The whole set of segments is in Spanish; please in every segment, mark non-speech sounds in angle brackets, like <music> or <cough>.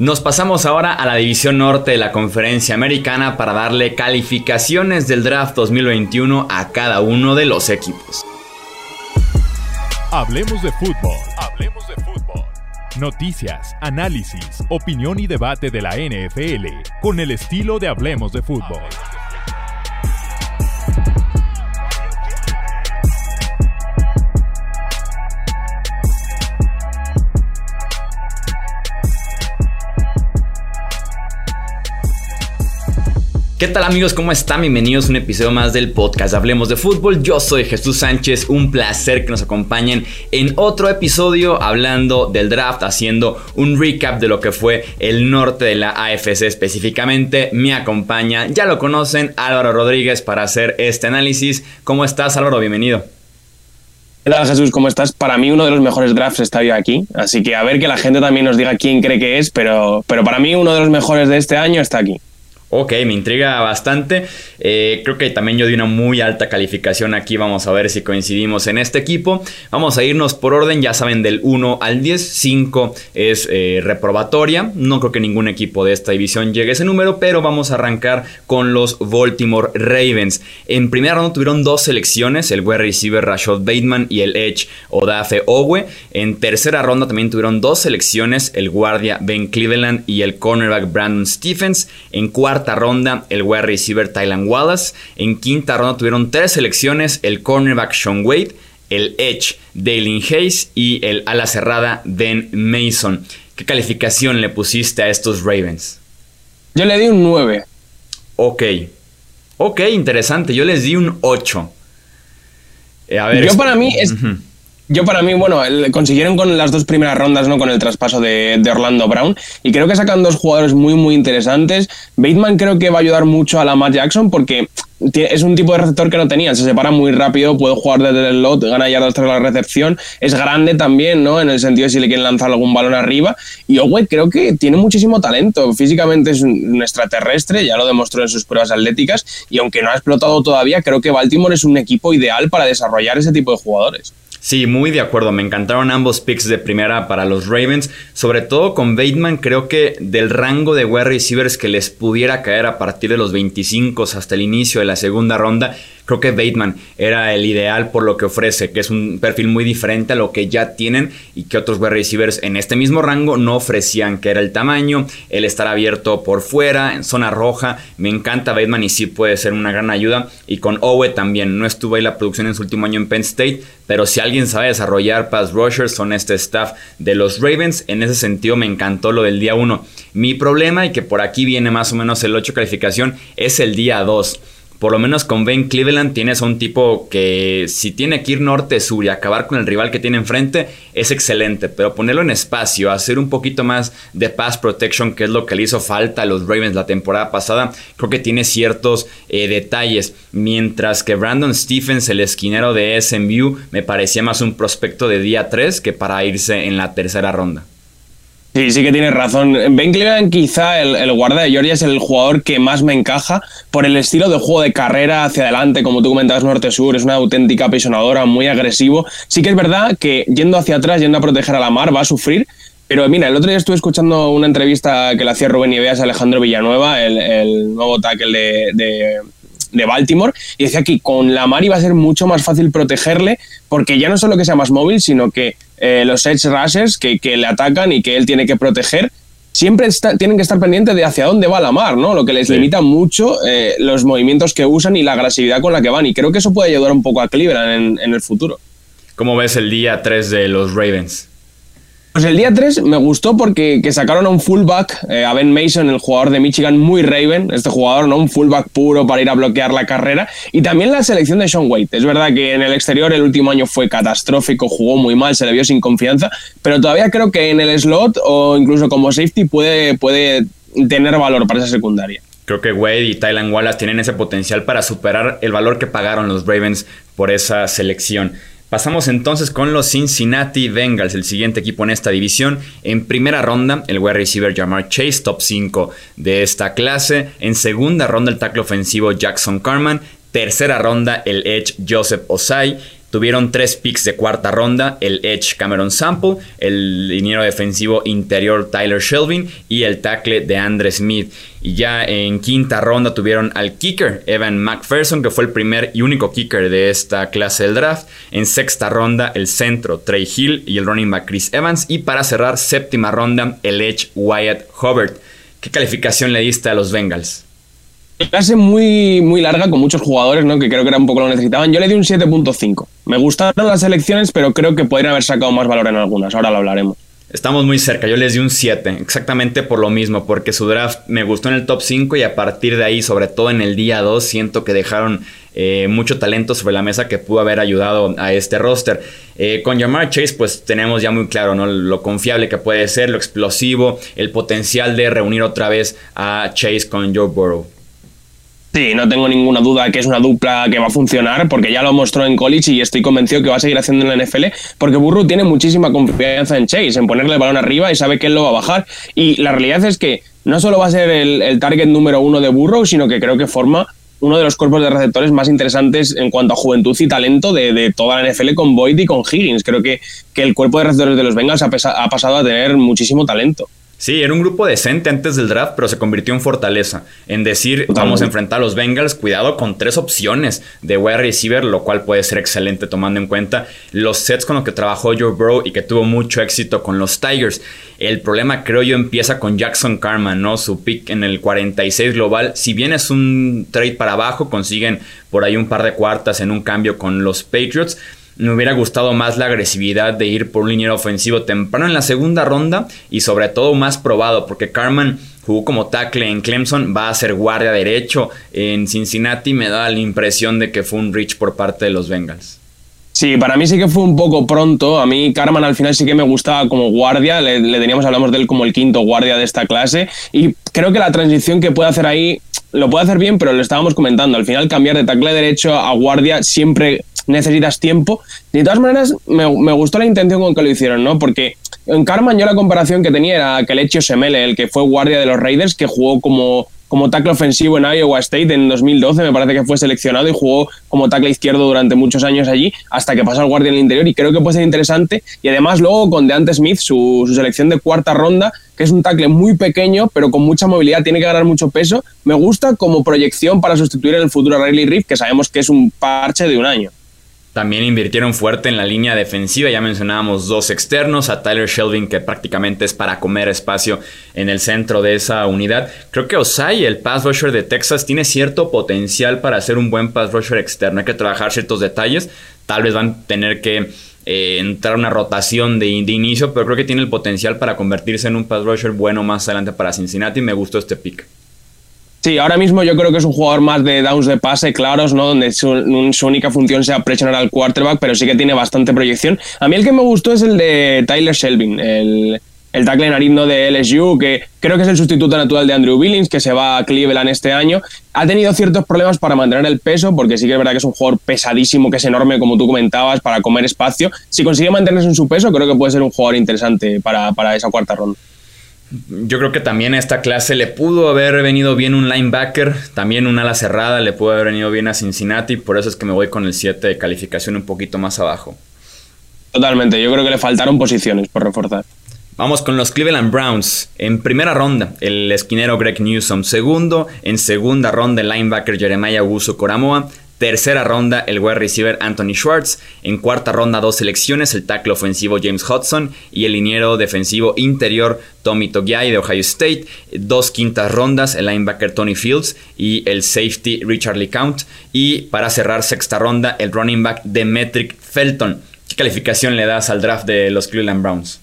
Nos pasamos ahora a la división norte de la conferencia americana para darle calificaciones del draft 2021 a cada uno de los equipos. Hablemos de fútbol. Hablemos de fútbol. Noticias, análisis, opinión y debate de la NFL con el estilo de Hablemos de fútbol. ¿Qué tal amigos? ¿Cómo están? Bienvenidos a un episodio más del podcast Hablemos de Fútbol. Yo soy Jesús Sánchez, un placer que nos acompañen en otro episodio hablando del draft, haciendo un recap de lo que fue el norte de la AFC específicamente. Me acompaña, ya lo conocen, Álvaro Rodríguez para hacer este análisis. ¿Cómo estás Álvaro? Bienvenido. ¿Qué tal Jesús? ¿Cómo estás? Para mí uno de los mejores drafts está yo aquí, así que a ver que la gente también nos diga quién cree que es, pero, pero para mí uno de los mejores de este año está aquí. Ok, me intriga bastante. Eh, creo que también yo di una muy alta calificación aquí. Vamos a ver si coincidimos en este equipo. Vamos a irnos por orden, ya saben, del 1 al 10. 5 es eh, reprobatoria. No creo que ningún equipo de esta división llegue a ese número, pero vamos a arrancar con los Baltimore Ravens. En primera ronda tuvieron dos selecciones, el wide receiver Rashad Bateman y el edge Odafe Owe. En tercera ronda también tuvieron dos selecciones, el guardia Ben Cleveland y el cornerback Brandon Stephens. En cuarta cuarta ronda el wide receiver Tylan Wallace. En quinta ronda tuvieron tres selecciones, el cornerback Sean Wade, el edge Dalen Hayes y el ala cerrada Ben Mason. ¿Qué calificación le pusiste a estos Ravens? Yo le di un 9. Ok. Ok, interesante. Yo les di un 8. Eh, a ver, Yo para mí es... Yo para mí, bueno, consiguieron con las dos primeras rondas, ¿no? Con el traspaso de, Orlando Brown. Y creo que sacan dos jugadores muy, muy interesantes. Bateman creo que va a ayudar mucho a la Matt Jackson porque es un tipo de receptor que no tenía, se separa muy rápido, puede jugar desde el lot, gana yardas tras la recepción, es grande también, ¿no? En el sentido de si le quieren lanzar algún balón arriba. Y Owe creo que tiene muchísimo talento, físicamente es un extraterrestre, ya lo demostró en sus pruebas atléticas, y aunque no ha explotado todavía, creo que Baltimore es un equipo ideal para desarrollar ese tipo de jugadores. Sí, muy de acuerdo. Me encantaron ambos picks de primera para los Ravens. Sobre todo con Bateman, creo que del rango de wide receivers que les pudiera caer a partir de los 25 hasta el inicio de la segunda ronda, Creo que Bateman era el ideal por lo que ofrece, que es un perfil muy diferente a lo que ya tienen y que otros wide receivers en este mismo rango no ofrecían, que era el tamaño, el estar abierto por fuera, en zona roja. Me encanta Bateman y sí puede ser una gran ayuda. Y con Owe también, no estuvo ahí la producción en su último año en Penn State, pero si alguien sabe desarrollar pass rushers son este staff de los Ravens. En ese sentido me encantó lo del día 1. Mi problema, y que por aquí viene más o menos el 8 calificación, es el día 2 por lo menos con Ben Cleveland tienes a un tipo que si tiene que ir norte-sur y acabar con el rival que tiene enfrente es excelente, pero ponerlo en espacio, hacer un poquito más de pass protection, que es lo que le hizo falta a los Ravens la temporada pasada, creo que tiene ciertos eh, detalles, mientras que Brandon Stephens, el esquinero de SMU, me parecía más un prospecto de día 3 que para irse en la tercera ronda. Sí, sí que tienes razón. Ben Cleveland, quizá el, el guarda de Georgia, es el jugador que más me encaja por el estilo de juego de carrera hacia adelante, como tú comentabas, norte-sur, es una auténtica apisonadora, muy agresivo. Sí que es verdad que yendo hacia atrás, yendo a proteger a la mar, va a sufrir. Pero mira, el otro día estuve escuchando una entrevista que le hacía Rubén Ibeas a Alejandro Villanueva, el, nuevo tackle de Baltimore y decía que con la Mar iba a ser mucho más fácil protegerle porque ya no solo que sea más móvil, sino que eh, los edge rushers que, le atacan y que él tiene que proteger siempre tienen que estar pendientes de hacia dónde va la mar, ¿no? Lo que les limita mucho eh, los movimientos que usan y la agresividad con la que van. Y creo que eso puede ayudar un poco a Cleveland en, en el futuro. ¿Cómo ves el día 3 de los Ravens? Pues el día 3 me gustó porque que sacaron a un fullback, eh, a Ben Mason, el jugador de Michigan, muy Raven, este jugador, ¿no? Un fullback puro para ir a bloquear la carrera. Y también la selección de Sean Wade. Es verdad que en el exterior el último año fue catastrófico, jugó muy mal, se le vio sin confianza, pero todavía creo que en el slot o incluso como safety puede, puede tener valor para esa secundaria. Creo que Wade y Tylan Wallace tienen ese potencial para superar el valor que pagaron los Ravens por esa selección. Pasamos entonces con los Cincinnati Bengals, el siguiente equipo en esta división. En primera ronda, el wide receiver Jamar Chase, top 5 de esta clase. En segunda ronda, el tackle ofensivo Jackson Carman. Tercera ronda, el edge Joseph Osai. Tuvieron tres picks de cuarta ronda, el Edge Cameron Sample, el liniero defensivo interior Tyler Shelvin y el tackle de Andre Smith. Y ya en quinta ronda tuvieron al kicker Evan McPherson, que fue el primer y único kicker de esta clase del draft. En sexta ronda el centro Trey Hill y el running back Chris Evans. Y para cerrar séptima ronda el Edge Wyatt Hubbard. ¿Qué calificación le diste a los Bengals? Clase muy, muy larga con muchos jugadores, ¿no? que creo que era un poco lo necesitaban. Yo le di un 7.5. Me gustaron las elecciones, pero creo que podrían haber sacado más valor en algunas. Ahora lo hablaremos. Estamos muy cerca, yo les di un 7, exactamente por lo mismo, porque su draft me gustó en el top 5 y a partir de ahí, sobre todo en el día 2, siento que dejaron eh, mucho talento sobre la mesa que pudo haber ayudado a este roster. Eh, con Jamar Chase, pues tenemos ya muy claro ¿no? lo confiable que puede ser, lo explosivo, el potencial de reunir otra vez a Chase con Joe Burrow. Sí, no tengo ninguna duda que es una dupla que va a funcionar porque ya lo mostró en college y estoy convencido que va a seguir haciendo en la NFL porque Burrow tiene muchísima confianza en Chase, en ponerle el balón arriba y sabe que él lo va a bajar. Y la realidad es que no solo va a ser el, target número uno de Burrow, sino que creo que forma uno de los cuerpos de receptores más interesantes en cuanto a juventud y talento de, toda la NFL con Boyd y con Higgins. Creo que, que el cuerpo de receptores de los Bengals ha pasado a tener muchísimo talento. Sí, era un grupo decente antes del draft, pero se convirtió en fortaleza. En decir, vamos a enfrentar a los Bengals, cuidado con tres opciones de wide receiver, lo cual puede ser excelente tomando en cuenta los sets con los que trabajó Joe Burrow y que tuvo mucho éxito con los Tigers. El problema, creo yo, empieza con Jackson Carman, ¿no? Su pick en el 46 global. Si bien es un trade para abajo, consiguen por ahí un par de cuartas en un cambio con los Patriots me hubiera gustado más la agresividad de ir por un liniero ofensivo temprano en la segunda ronda y sobre todo más probado porque Carman jugó como tackle en Clemson, va a ser guardia derecho en Cincinnati, me da la impresión de que fue un reach por parte de los Bengals. Sí, para mí sí que fue un poco pronto. A mí Carman al final sí que me gustaba como guardia. Le, le, teníamos, hablamos de él como el quinto guardia de esta clase. Y creo que la transición que puede hacer ahí lo puede hacer bien, pero lo estábamos comentando. Al final cambiar de tackle derecho a guardia siempre necesitas tiempo. De todas maneras, me, gustó la intención con que lo hicieron, ¿no? Porque en Carman yo la comparación que tenía era Kelechi Semele, el que fue guardia de los Raiders, que jugó como, como tackle ofensivo en Iowa State en 2012, me parece que fue seleccionado y jugó como tackle izquierdo durante muchos años allí, hasta que pasó al guardia en el interior y creo que puede ser interesante. Y además luego con Deante Smith, su, selección de cuarta ronda, que es un tackle muy pequeño, pero con mucha movilidad, tiene que ganar mucho peso. Me gusta como proyección para sustituir el futuro a Riley Reef, que sabemos que es un parche de un año. También invirtieron fuerte en la línea defensiva, ya mencionábamos dos externos, a Tyler Shelvin que prácticamente es para comer espacio en el centro de esa unidad. Creo que Osai, el pass rusher de Texas, tiene cierto potencial para ser un buen pass rusher externo. Hay que trabajar ciertos detalles, tal vez van a tener que eh, entrar una rotación de, de, inicio, pero creo que tiene el potencial para convertirse en un pass rusher bueno más adelante para Cincinnati. Me gustó este pick. Sí, ahora mismo yo creo que es un jugador más de downs de pase claros, ¿no? Donde su, única función sea presionar al quarterback, pero sí que tiene bastante proyección. A mí el que me gustó es el de Tyler Shelvin, el, el tackle narino de LSU, que creo que es el sustituto natural de Andrew Billings, que se va a Cleveland este año. Ha tenido ciertos problemas para mantener el peso, porque sí que es verdad que es un jugador pesadísimo, que es enorme, como tú comentabas, para comer espacio. Si consigue mantenerse en su peso, creo que puede ser un jugador interesante para, para esa cuarta ronda. Yo creo que también a esta clase le pudo haber venido bien un linebacker, también un ala cerrada, le pudo haber venido bien a Cincinnati, por eso es que me voy con el 7 de calificación un poquito más abajo. Totalmente, yo creo que le faltaron posiciones por reforzar. Vamos con los Cleveland Browns. En primera ronda, el esquinero Greg Newsom. Segundo, en segunda ronda, el linebacker Jeremiah Uso Coramoa. Tercera ronda, el wide receiver Anthony Schwartz. En cuarta ronda, dos selecciones, el tackle ofensivo James Hudson y el liniero defensivo interior Tommy Togiai de Ohio State. Dos quintas rondas, el linebacker Tony Fields y el safety Richard LeCount. Y para cerrar sexta ronda, el running back Demetric Felton. ¿Qué calificación le das al draft de los Cleveland Browns?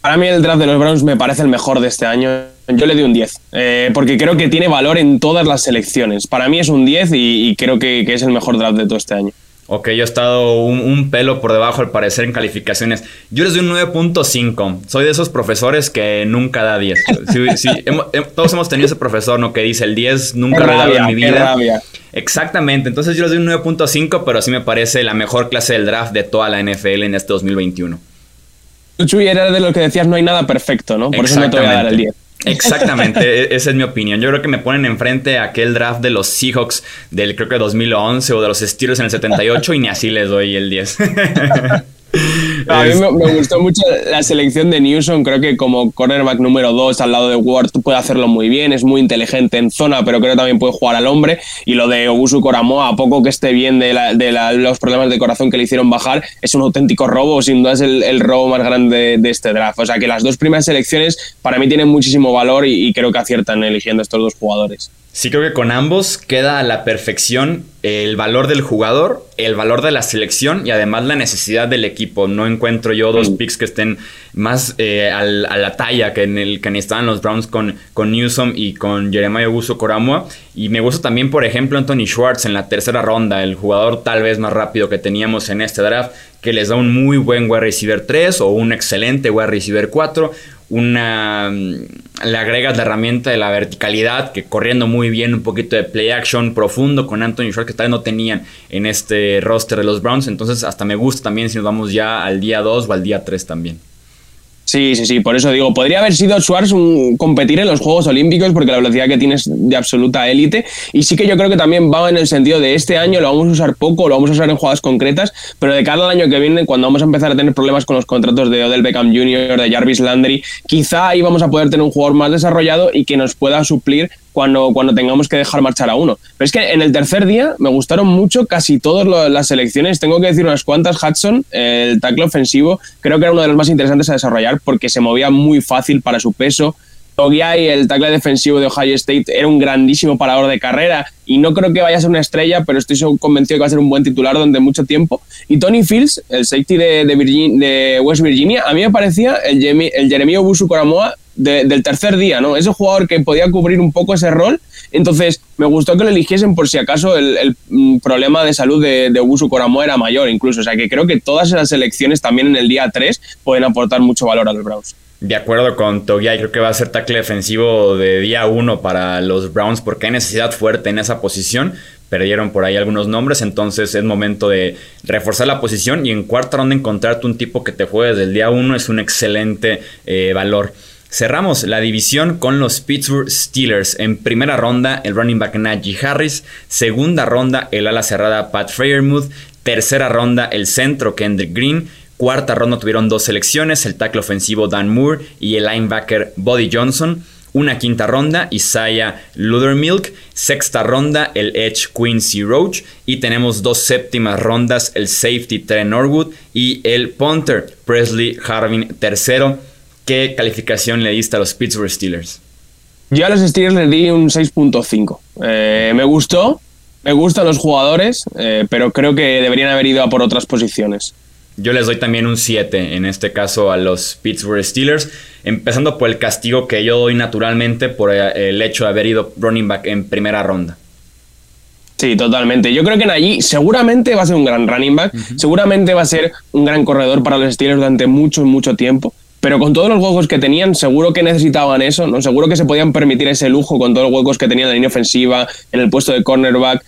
Para mí el draft de los Browns me parece el mejor de este año. Yo le doy un 10, eh, porque creo que tiene valor en todas las selecciones. Para mí es un 10 y, creo que, es el mejor draft de todo este año. Ok, yo he estado un, pelo por debajo al parecer en calificaciones. Yo les doy un 9.5. Soy de esos profesores que nunca da 10. <laughs> todos hemos tenido ese profesor ¿no? que dice el 10 nunca lo he dado en mi vida. Exactamente, entonces yo les doy un 9.5, pero sí me parece la mejor clase del draft de toda la NFL en este 2021. Chuy era de lo que decías, no hay nada perfecto, ¿no? Por eso no te voy a dar el 10. Exactamente, e-, esa es mi opinión. Yo creo que me ponen enfrente a aquel draft de los Seahawks del creo que 2011 o de los Steelers en el 78 y ni así les doy el 10. <laughs> A mí me, gustó mucho la selección de Newsom. Creo que como cornerback número 2 al lado de Ward puede hacerlo muy bien. Es muy inteligente en zona, pero creo que también puede jugar al hombre. Y lo de Obusu Coramoa, a poco que esté bien de, los problemas de corazón que le hicieron bajar, es un auténtico robo. Sin duda es el, robo más grande de, este draft. O sea que las dos primeras selecciones para mí tienen muchísimo valor y creo que aciertan eligiendo estos dos jugadores. Sí, creo que con ambos queda a la perfección el valor del jugador, el valor de la selección y además la necesidad del equipo. No encuentro yo dos picks que estén más eh, a la talla que en el que necesitaban los Browns con, con Newsom y con Jeremiah Uso Coramoa. Y me gusta también, por ejemplo, Anthony Schwartz en la tercera ronda, el jugador tal vez más rápido que teníamos en este draft, que les da un muy buen wide receiver 3 o un excelente wide receiver 4 una mm, le agregas la herramienta de la verticalidad, que corriendo muy bien, un poquito de play action profundo con Anthony Schwartz, que tal vez no tenían en este roster de los Browns. Entonces, hasta me gusta también si nos vamos ya al día 2 o al día 3 también. Sí, sí, sí, por eso digo, podría haber sido Schwartz competir en los Juegos Olímpicos porque la velocidad que tienes de absoluta élite y sí que yo creo que también va en el sentido de este año lo vamos a usar poco, lo vamos a usar en jugadas concretas, pero de cara al año que viene, cuando vamos a empezar a tener problemas con los contratos de Odell Beckham Jr., de Jarvis Landry, quizá ahí vamos a poder tener un jugador más desarrollado y que nos pueda suplir cuando, cuando tengamos que dejar marchar a uno. Pero es que en el tercer día me gustaron mucho casi todas las selecciones. Tengo que decir unas cuantas. Hudson, el tackle ofensivo, creo que era uno de los más interesantes a desarrollar porque se movía muy fácil para su peso. Togiai, el tackle defensivo de Ohio State, era un grandísimo parador de carrera y no creo que vaya a ser una estrella, pero estoy convencido que va a ser un buen titular durante mucho tiempo. Y Tony Fields, el safety de, de, West Virginia, a mí me parecía el, el Jeremio Busu Coramoa del tercer día, ¿no? Ese jugador que podía cubrir un poco ese rol. Entonces, me gustó que lo eligiesen por si acaso el, mm, problema de salud de, de Coramo era mayor, incluso. O sea, que creo que todas esas selecciones también en el día 3 pueden aportar mucho valor a los Browns. De acuerdo con Togiai, creo que va a ser tackle defensivo de día 1 para los Browns porque hay necesidad fuerte en esa posición. Perdieron por ahí algunos nombres, entonces es momento de reforzar la posición y en cuarta ronda encontrarte un tipo que te juegue desde el día 1 es un excelente eh, valor. Cerramos la división con los Pittsburgh Steelers. En primera ronda, el running back Najee Harris. Segunda ronda, el ala cerrada Pat Freyermuth. Tercera ronda, el centro Kendrick Green. Cuarta ronda tuvieron dos selecciones, el tackle ofensivo Dan Moore y el linebacker Buddy Johnson. Una quinta ronda, Isaiah Ludermilk. Sexta ronda, el Edge Quincy Roach. Y tenemos dos séptimas rondas, el safety Trent Norwood y el punter Presley Harvin tercero. ¿Qué calificación le diste a los Pittsburgh Steelers? Yo a los Steelers les di un 6.5. Eh, me gustó, me gustan los jugadores, eh, pero creo que deberían haber ido a por otras posiciones. Yo les doy también un 7, en este caso a los Pittsburgh Steelers, empezando por el castigo que yo doy naturalmente por eh, el hecho de haber ido running back en primera ronda. Sí, totalmente. Yo creo que en allí seguramente va a ser un gran running back, seguramente va a ser un gran corredor para los Steelers durante mucho, mucho tiempo pero con todos los huecos que tenían, seguro que necesitaban eso, ¿no? Seguro que se podían permitir ese lujo con todos los huecos que tenían en la línea ofensiva, en el puesto de cornerback.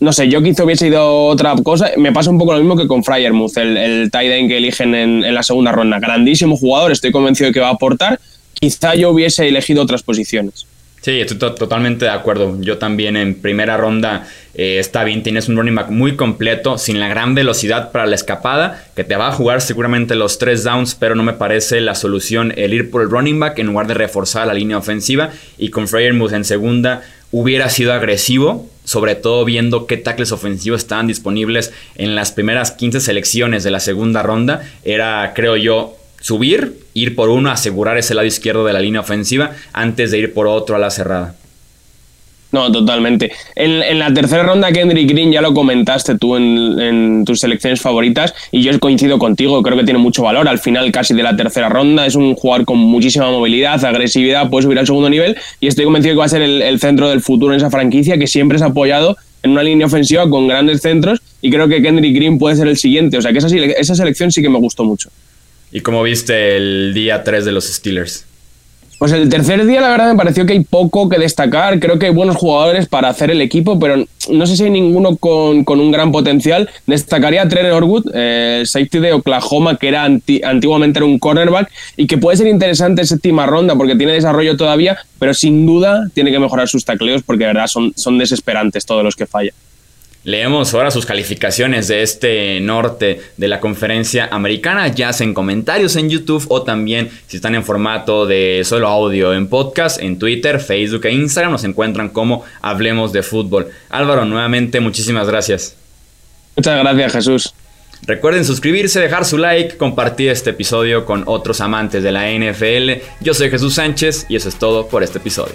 No sé, yo quizá hubiese ido otra cosa. Me pasa un poco lo mismo que con Fryermuth, el, el tight end que eligen en, en la segunda ronda. Grandísimo jugador, estoy convencido de que va a aportar. Quizá yo hubiese elegido otras posiciones. Sí, estoy totalmente de acuerdo. Yo también en primera ronda eh, está bien, tienes un running back muy completo, sin la gran velocidad para la escapada, que te va a jugar seguramente los tres downs, pero no me parece la solución el ir por el running back en lugar de reforzar la línea ofensiva. Y con Freyermuth en segunda hubiera sido agresivo, sobre todo viendo qué tackles ofensivos estaban disponibles en las primeras 15 selecciones de la segunda ronda. Era, creo yo, subir, ir por uno, asegurar ese lado izquierdo de la línea ofensiva antes de ir por otro a la cerrada. No, totalmente. En, la tercera ronda, Kendrick Green, ya lo comentaste tú en, tus selecciones favoritas y yo coincido contigo, creo que tiene mucho valor. Al final, casi de la tercera ronda, es un jugador con muchísima movilidad, agresividad, puede subir al segundo nivel y estoy convencido que va a ser el, centro del futuro en esa franquicia que siempre ha apoyado en una línea ofensiva con grandes centros y creo que Kendrick Green puede ser el siguiente. O sea que esa, esa selección sí que me gustó mucho. ¿Y cómo viste el día 3 de los Steelers? Pues el tercer día, la verdad, me pareció que hay poco que destacar. Creo que hay buenos jugadores para hacer el equipo, pero no sé si hay ninguno con, un gran potencial. Destacaría a Trent Norwood, eh, safety de Oklahoma, que era antiguamente era un cornerback y que puede ser interesante séptima ronda porque tiene desarrollo todavía, pero sin duda tiene que mejorar sus tacleos porque de verdad son, son desesperantes todos los que fallan. Leemos ahora sus calificaciones de este norte de la conferencia americana, ya sea en comentarios en YouTube o también si están en formato de solo audio en podcast, en Twitter, Facebook e Instagram nos encuentran como Hablemos de Fútbol. Álvaro, nuevamente muchísimas gracias. Muchas gracias Jesús. Recuerden suscribirse, dejar su like, compartir este episodio con otros amantes de la NFL. Yo soy Jesús Sánchez y eso es todo por este episodio.